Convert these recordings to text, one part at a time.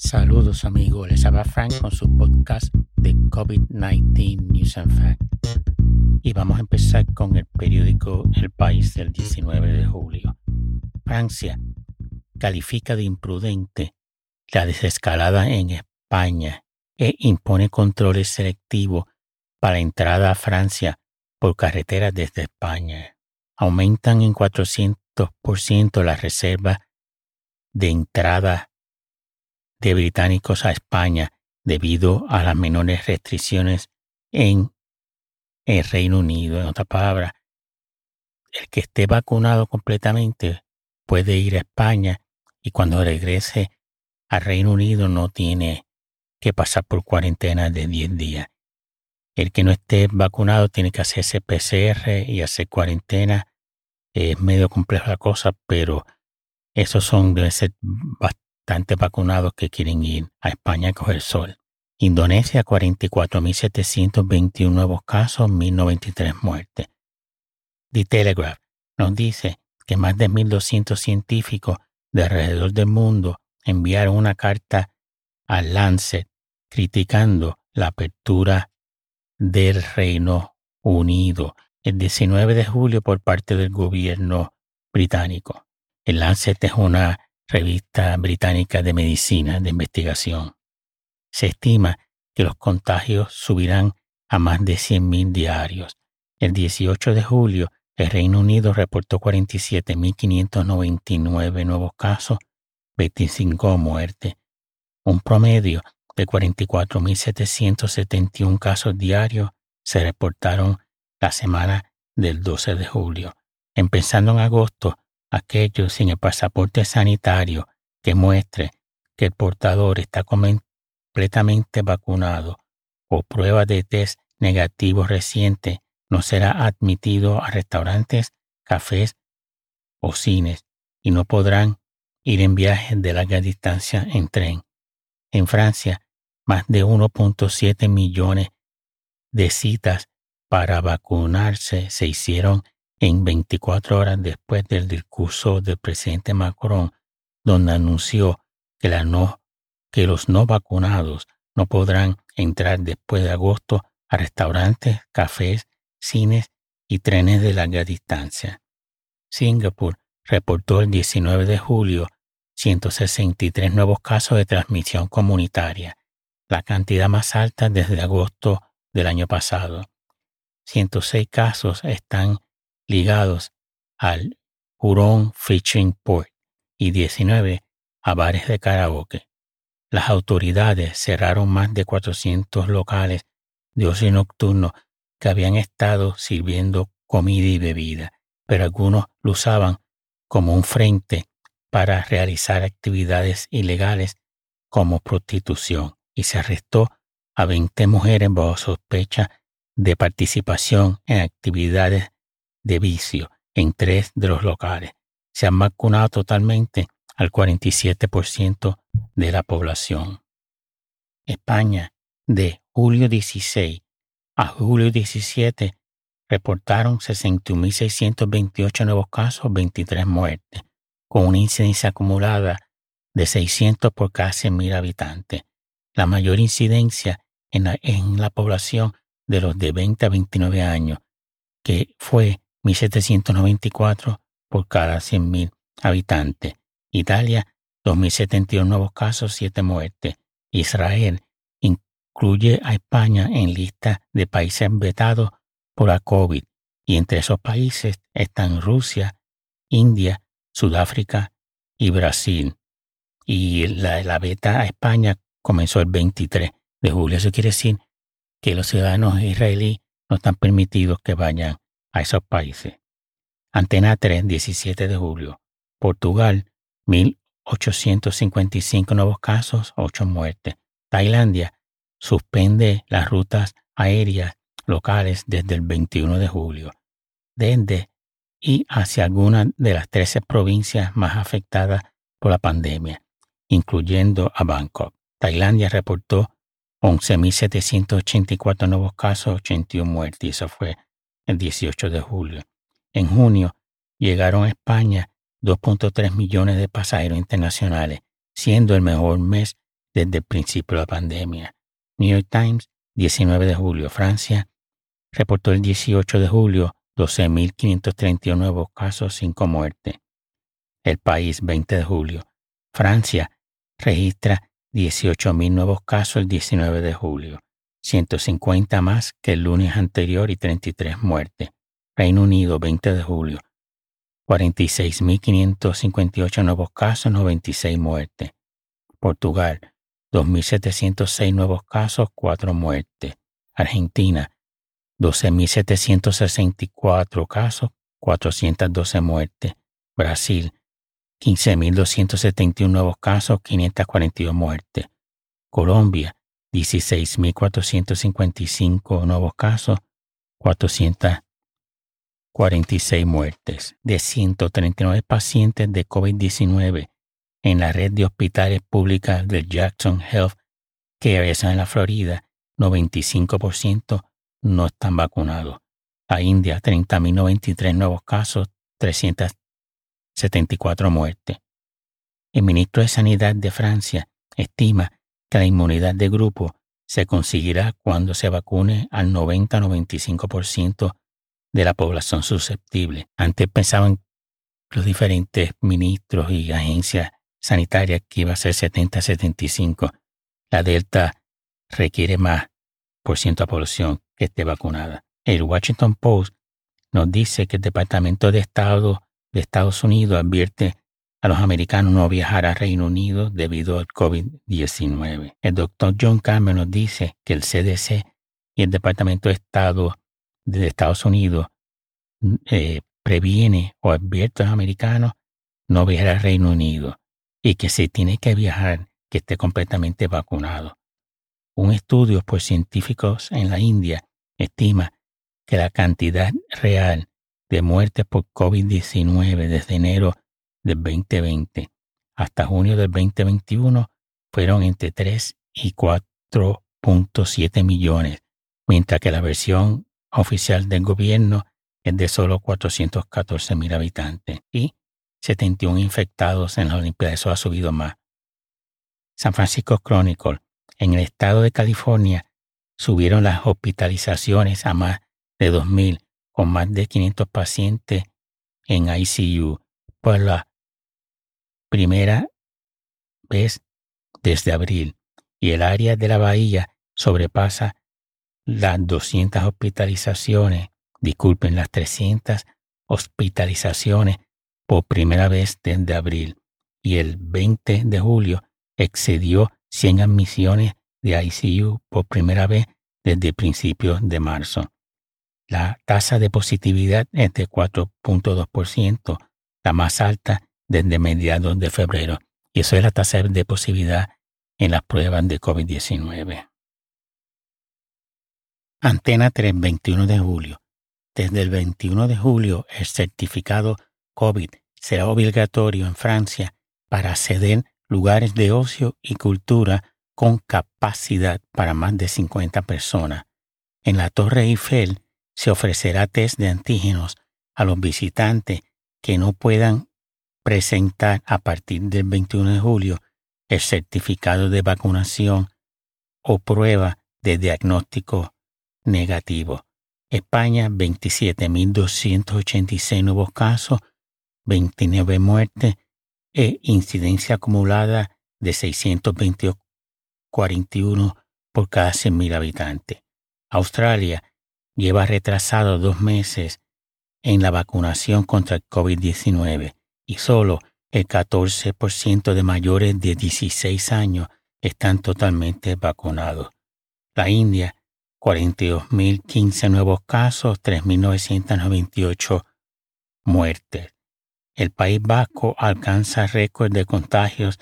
Saludos amigos, les habla Frank con su podcast de COVID-19 News and Facts. Y vamos a empezar con el periódico El País del 19 de julio. Francia califica de imprudente la desescalada en España e impone controles selectivos para entrada a Francia por carretera desde España. Aumentan en 400% las reservas de entrada de británicos a España debido a las menores restricciones en el Reino Unido. En otras palabras, el que esté vacunado completamente puede ir a España y cuando regrese al Reino Unido no tiene que pasar por cuarentena de 10 días. El que no esté vacunado tiene que hacerse PCR y hacer cuarentena. Es medio compleja la cosa, pero esos son, deben ser vacunados que quieren ir a España a coger sol. Indonesia, 44.721 nuevos casos, 1.093 muertes. The Telegraph nos dice que más de 1.200 científicos de alrededor del mundo enviaron una carta al Lancet criticando la apertura del Reino Unido el 19 de julio por parte del gobierno británico. El Lancet es una revista británica de medicina de investigación. Se estima que los contagios subirán a más de 100.000 diarios. El 18 de julio, el Reino Unido reportó 47.599 nuevos casos, 25 muertes, un promedio de 44.771 casos diarios se reportaron la semana del 12 de julio. Empezando en agosto, aquellos sin el pasaporte sanitario que muestre que el portador está completamente vacunado o prueba de test negativo reciente no será admitido a restaurantes, cafés o cines y no podrán ir en viajes de larga distancia en tren. En Francia, más de 1.7 millones de citas para vacunarse se hicieron en 24 horas después del discurso del presidente Macron, donde anunció que, los no vacunados no podrán entrar después de agosto a restaurantes, cafés, cines y trenes de larga distancia. Singapur reportó el 19 de julio 163 nuevos casos de transmisión comunitaria, la cantidad más alta desde agosto del año pasado. 106 casos están ligados al Huron Fishing Port y 19 a bares de karaoke. Las autoridades cerraron más de 400 locales de ocio nocturno que habían estado sirviendo comida y bebida, pero algunos lo usaban como un frente para realizar actividades ilegales como prostitución y se arrestó a 20 mujeres bajo sospecha de participación en actividades de vicio en tres de los locales. Se han vacunado totalmente al 47% de la población. España, de julio 16 a julio 17, reportaron 61.628 nuevos casos, 23 muertes, con una incidencia acumulada de 600 por cada 100.000 habitantes la mayor incidencia en la, población de los de 20 a 29 años, que fue 1.794 por cada 100.000 habitantes. Italia, 2.071 nuevos casos, 7 muertes. Israel incluye a España en lista de países vetados por la COVID y entre esos países están Rusia, India, Sudáfrica y Brasil. Y la, la beta a España comenzó el 23 de julio. Eso quiere decir que los ciudadanos israelíes no están permitidos que vayan a esos países. Antena 3, 17 de julio. Portugal, 1.855 nuevos casos, 8 muertes. Tailandia suspende las rutas aéreas locales desde el 21 de julio. Desde y hacia algunas de las 13 provincias más afectadas por la pandemia, incluyendo a Bangkok. Tailandia reportó 11.784 nuevos casos, 81 muertes, y eso fue el 18 de julio. En junio llegaron a España 2.3 millones de pasajeros internacionales, siendo el mejor mes desde el principio de la pandemia. New York Times, 19 de julio. Francia reportó el 18 de julio 12.531 nuevos casos, 5 muertes. El país, 20 de julio. Francia registra 18.000 nuevos casos el 19 de julio, 150 más que el lunes anterior y 33 muertes. Reino Unido, 20 de julio. 46.558 nuevos casos, 96 muertes. Portugal, 2.706 nuevos casos, 4 muertes. Argentina, 12.764 casos, 412 muertes. Brasil, 15.271 nuevos casos, 542 muertes. Colombia, 16.455 nuevos casos, 446 muertes. De 139 pacientes de COVID-19 en la red de hospitales públicas del Jackson Health Care en la Florida, 95% no están vacunados. A India, 30.093 nuevos casos, 374 muertes. El ministro de Sanidad de Francia estima que la inmunidad de grupo se conseguirá cuando se vacune al 90-95% de la población susceptible. Antes pensaban los diferentes ministros y agencias sanitarias que iba a ser 70-75. La Delta requiere más por ciento de población que esté vacunada. El Washington Post nos dice que el Departamento de Estado de Estados Unidos advierte a los americanos no viajar a Reino Unido debido al COVID-19. El doctor John Cameron dice que el CDC y el Departamento de Estado de Estados Unidos eh, previene o advierte a los americanos no viajar al Reino Unido y que si tiene que viajar que esté completamente vacunado. Un estudio por científicos en la India estima que la cantidad real de muertes por COVID-19 desde enero del 2020 hasta junio del 2021 fueron entre 3 y 4.7 millones, mientras que la versión oficial del gobierno es de solo 414 mil habitantes y 71 infectados en la Olimpiada. Eso ha subido más. San Francisco Chronicle. En el estado de California subieron las hospitalizaciones a más de 2.000, con más de 500 pacientes en ICU por primera vez desde abril y el área de la bahía sobrepasa las 200 hospitalizaciones, disculpen, las 300 hospitalizaciones por primera vez desde abril y el 20 de julio excedió 100 admisiones de ICU por primera vez desde principios de marzo. La tasa de positividad es de 4.2%, la más alta desde mediados de febrero, y eso es la tasa de positividad en las pruebas de COVID-19. Antena 3, 21 de julio. Desde el 21 de julio, el certificado COVID será obligatorio en Francia para acceder lugares de ocio y cultura con capacidad para más de 50 personas. En la Torre Eiffel se ofrecerá test de antígenos a los visitantes que no puedan presentar a partir del 21 de julio el certificado de vacunación o prueba de diagnóstico negativo. España, 27.286 nuevos casos, 29 muertes e incidencia acumulada de 641 por cada 100.000 habitantes. Australia lleva retrasado dos meses en la vacunación contra el COVID-19 y solo el 14% de mayores de 16 años están totalmente vacunados. La India, 42.015 nuevos casos, 3.998 muertes. El País Vasco alcanza récord de contagios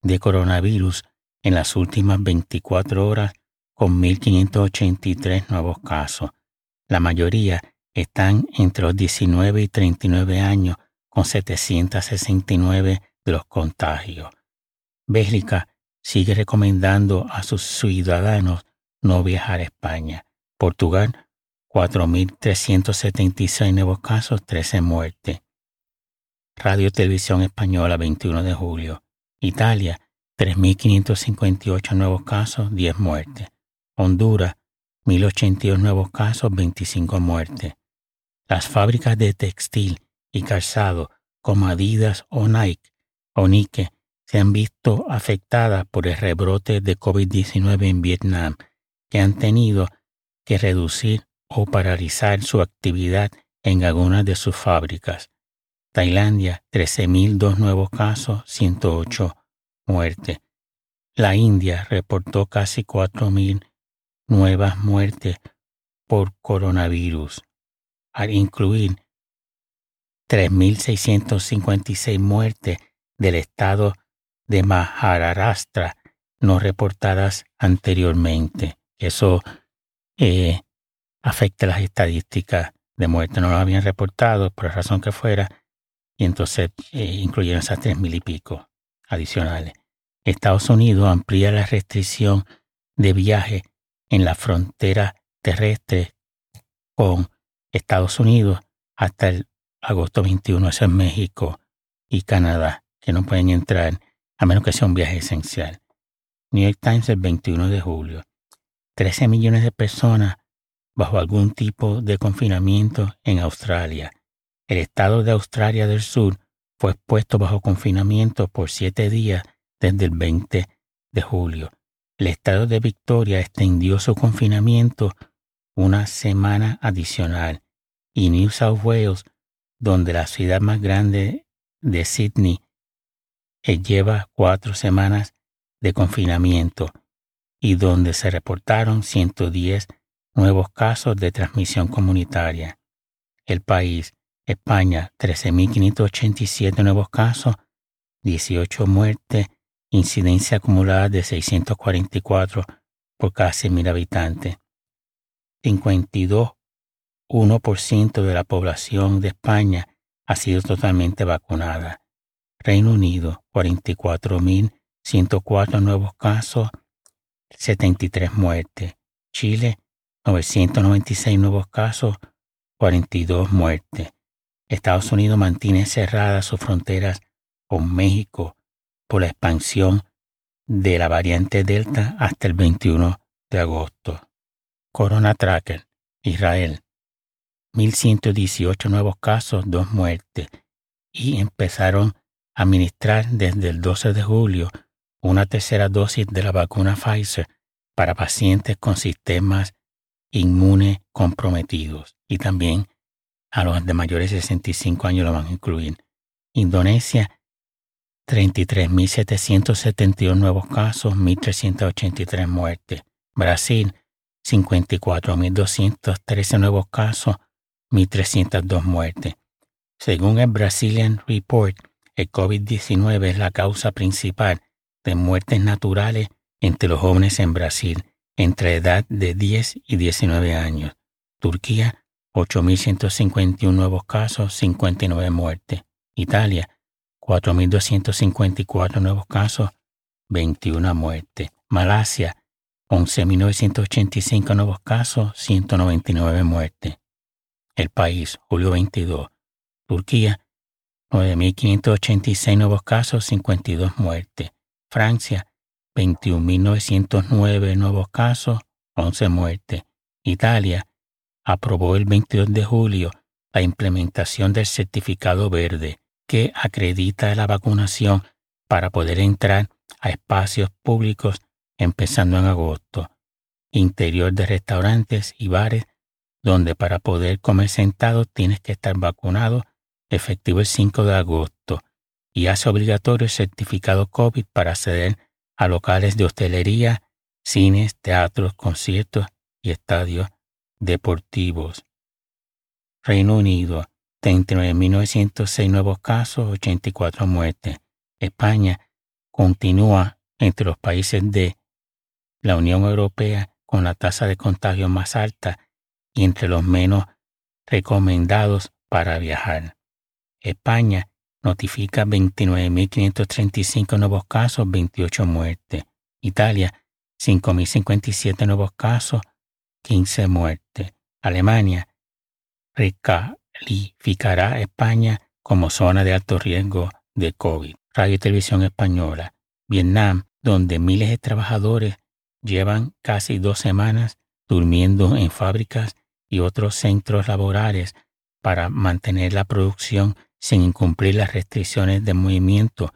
de coronavirus en las últimas 24 horas con 1.583 nuevos casos. La mayoría están entre los 19 y 39 años con 769 de los contagios. Bélgica sigue recomendando a sus ciudadanos no viajar a España. Portugal, 4.376 nuevos casos, 13 muertes. Radio Televisión Española, 21 de julio. Italia, 3.558 nuevos casos, 10 muertes. Honduras, 1.082 nuevos casos, 25 muertes. Las fábricas de textil y calzado como Adidas o Nike o Nike se han visto afectadas por el rebrote de COVID-19 en Vietnam, que han tenido que reducir o paralizar su actividad en algunas de sus fábricas. Tailandia, 13.002 nuevos casos, 108 muertes. La India reportó casi 4.000 nuevas muertes por coronavirus, al incluir 3.656 muertes del estado de Maharashtra no reportadas anteriormente. Eso eh, afecta las estadísticas de muerte. No lo habían reportado por la razón que fuera y entonces eh, incluyeron esas tres mil y pico adicionales. Estados Unidos amplía la restricción de viaje en la frontera terrestre con Estados Unidos hasta el agosto 21, eso es México y Canadá, que no pueden entrar a menos que sea un viaje esencial. New York Times el 21 de julio. 13 millones de personas bajo algún tipo de confinamiento en Australia. El estado de Australia del Sur fue puesto bajo confinamiento por siete días desde el 20 de julio. El estado de Victoria extendió su confinamiento una semana adicional y New South Wales donde la ciudad más grande de Sydney eh, lleva cuatro semanas de confinamiento y donde se reportaron 110 nuevos casos de transmisión comunitaria. El país, España, 13.587 nuevos casos, 18 muertes, incidencia acumulada de 644 por cada 100.000 habitantes. 52 1% de la población de España ha sido totalmente vacunada. Reino Unido, 44.104 nuevos casos, 73 muertes. Chile, 996 nuevos casos, 42 muertes. Estados Unidos mantiene cerradas sus fronteras con México por la expansión de la variante Delta hasta el 21 de agosto. Corona Tracker, Israel, 1.118 nuevos casos, dos muertes, y empezaron a administrar desde el 12 de julio una tercera dosis de la vacuna Pfizer para pacientes con sistemas inmunes comprometidos y también a los de mayores de 65 años lo van a incluir. Indonesia, 33.772 nuevos casos, 1.383 muertes. Brasil, 54.213 nuevos casos, 1.302 muertes. Según el Brazilian Report, el COVID-19 es la causa principal de muertes naturales entre los jóvenes en Brasil entre edad de 10 y 19 años. Turquía, 8.151 nuevos casos, 59 muertes. Italia, 4.254 nuevos casos, 21 muertes. Malasia, 11.985 nuevos casos, 199 muertes el país, julio 22. Turquía, 9.586 nuevos casos, 52 muertes. Francia, 21.909 nuevos casos, 11 muertes. Italia aprobó el 22 de julio la implementación del certificado verde que acredita la vacunación para poder entrar a espacios públicos empezando en agosto. Interior de restaurantes y bares donde para poder comer sentado tienes que estar vacunado efectivo el 5 de agosto y hace obligatorio el certificado COVID para acceder a locales de hostelería, cines, teatros, conciertos y estadios deportivos. Reino Unido, 39.906 nuevos casos, 84 muertes. España continúa entre los países de la Unión Europea con la tasa de contagio más alta entre los menos recomendados para viajar. España notifica 29.535 nuevos casos, 28 muertes. Italia, 5.057 nuevos casos, 15 muertes. Alemania recalificará España como zona de alto riesgo de COVID. Radio y Televisión Española. Vietnam donde miles de trabajadores llevan casi dos semanas durmiendo en fábricas y otros centros laborales para mantener la producción sin incumplir las restricciones de movimiento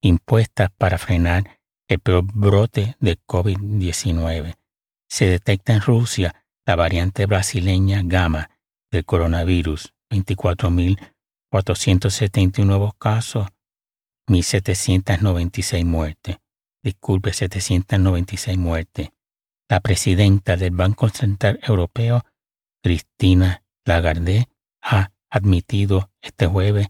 impuestas para frenar el brote de COVID-19. Se detecta en Rusia la variante brasileña gamma del coronavirus, 24.471 nuevos casos, 1.796 muertes. Disculpe, 796 muertes. La presidenta del Banco Central Europeo, Cristina Lagarde, ha admitido este jueves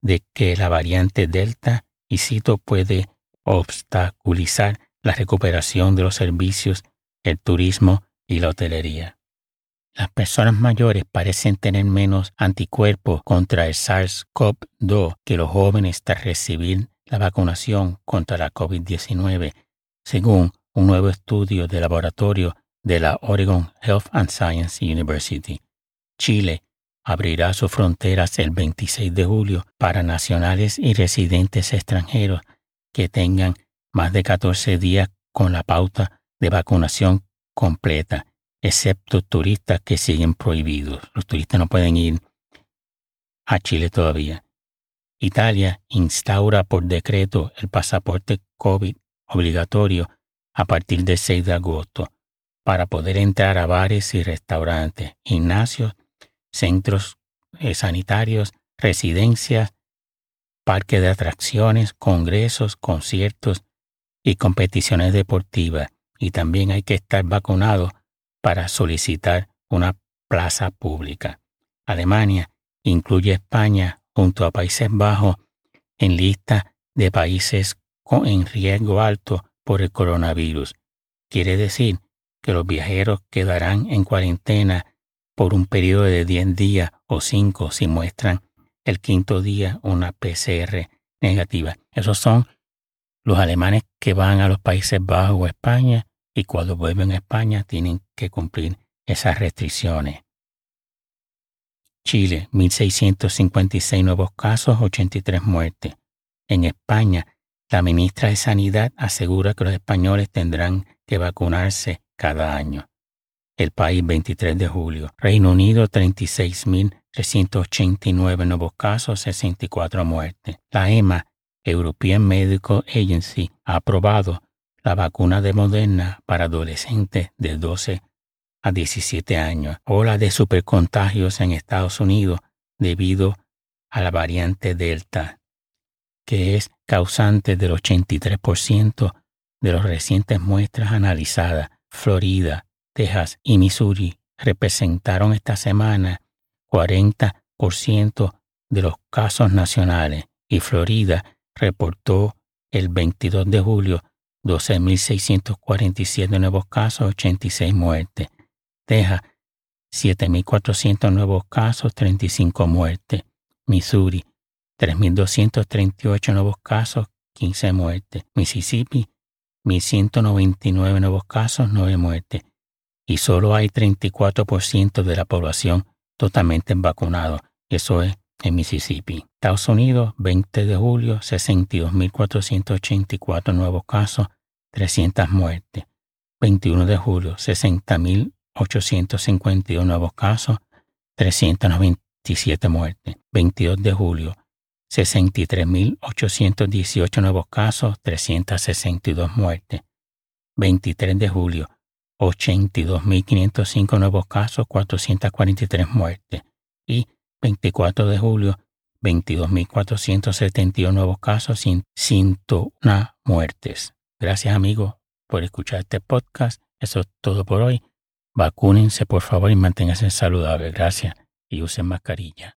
de que la variante Delta, y cito, puede obstaculizar la recuperación de los servicios, el turismo y la hotelería. Las personas mayores parecen tener menos anticuerpos contra el SARS-CoV-2 que los jóvenes tras recibir la vacunación contra la COVID-19, según un nuevo estudio de laboratorio de la Oregon Health and Science University. Chile abrirá sus fronteras el 26 de julio para nacionales y residentes extranjeros que tengan más de 14 días con la pauta de vacunación completa, excepto turistas que siguen prohibidos. Los turistas no pueden ir a Chile todavía. Italia instaura por decreto el pasaporte COVID obligatorio a partir del 6 de agosto para poder entrar a bares y restaurantes, gimnasios, centros eh, sanitarios, residencias, parques de atracciones, congresos, conciertos y competiciones deportivas. Y también hay que estar vacunado para solicitar una plaza pública. Alemania incluye España junto a Países Bajos en lista de países en riesgo alto por el coronavirus. Quiere decir que los viajeros quedarán en cuarentena por un periodo de 10 días o 5 si muestran el quinto día una PCR negativa. Esos son los alemanes que van a los Países Bajos o España y cuando vuelven a España tienen que cumplir esas restricciones. Chile, 1.656 nuevos casos, 83 muertes. En España, la ministra de Sanidad asegura que los españoles tendrán que vacunarse cada año. El país, 23 de julio. Reino Unido, 36.389 nuevos casos, 64 muertes. La EMA, European Medical Agency, ha aprobado la vacuna de Moderna para adolescentes de 12 a 17 años. Ola de supercontagios en Estados Unidos debido a la variante Delta, que es causante del 83% de las recientes muestras analizadas. Florida, Texas y Missouri representaron esta semana 40% de los casos nacionales y Florida reportó el 22 de julio 12.647 nuevos casos, 86 muertes. Texas, 7.400 nuevos casos, 35 muertes. Missouri, 3.238 nuevos casos, 15 muertes. Mississippi, 1.199 nuevos casos, 9 muertes. Y solo hay 34% de la población totalmente vacunado. Eso es en Mississippi. Estados Unidos, 20 de julio, 62.484 nuevos casos, 300 muertes. 21 de julio, 60.852 nuevos casos, 397 muertes. 22 de julio, 63.818 nuevos casos, 362 muertes. 23 de julio, 82.505 nuevos casos, 443 muertes. Y 24 de julio, 22.471 nuevos casos, 101 muertes. Gracias amigos por escuchar este podcast. Eso es todo por hoy. Vacúnense por favor y manténganse saludables. Gracias y usen mascarilla.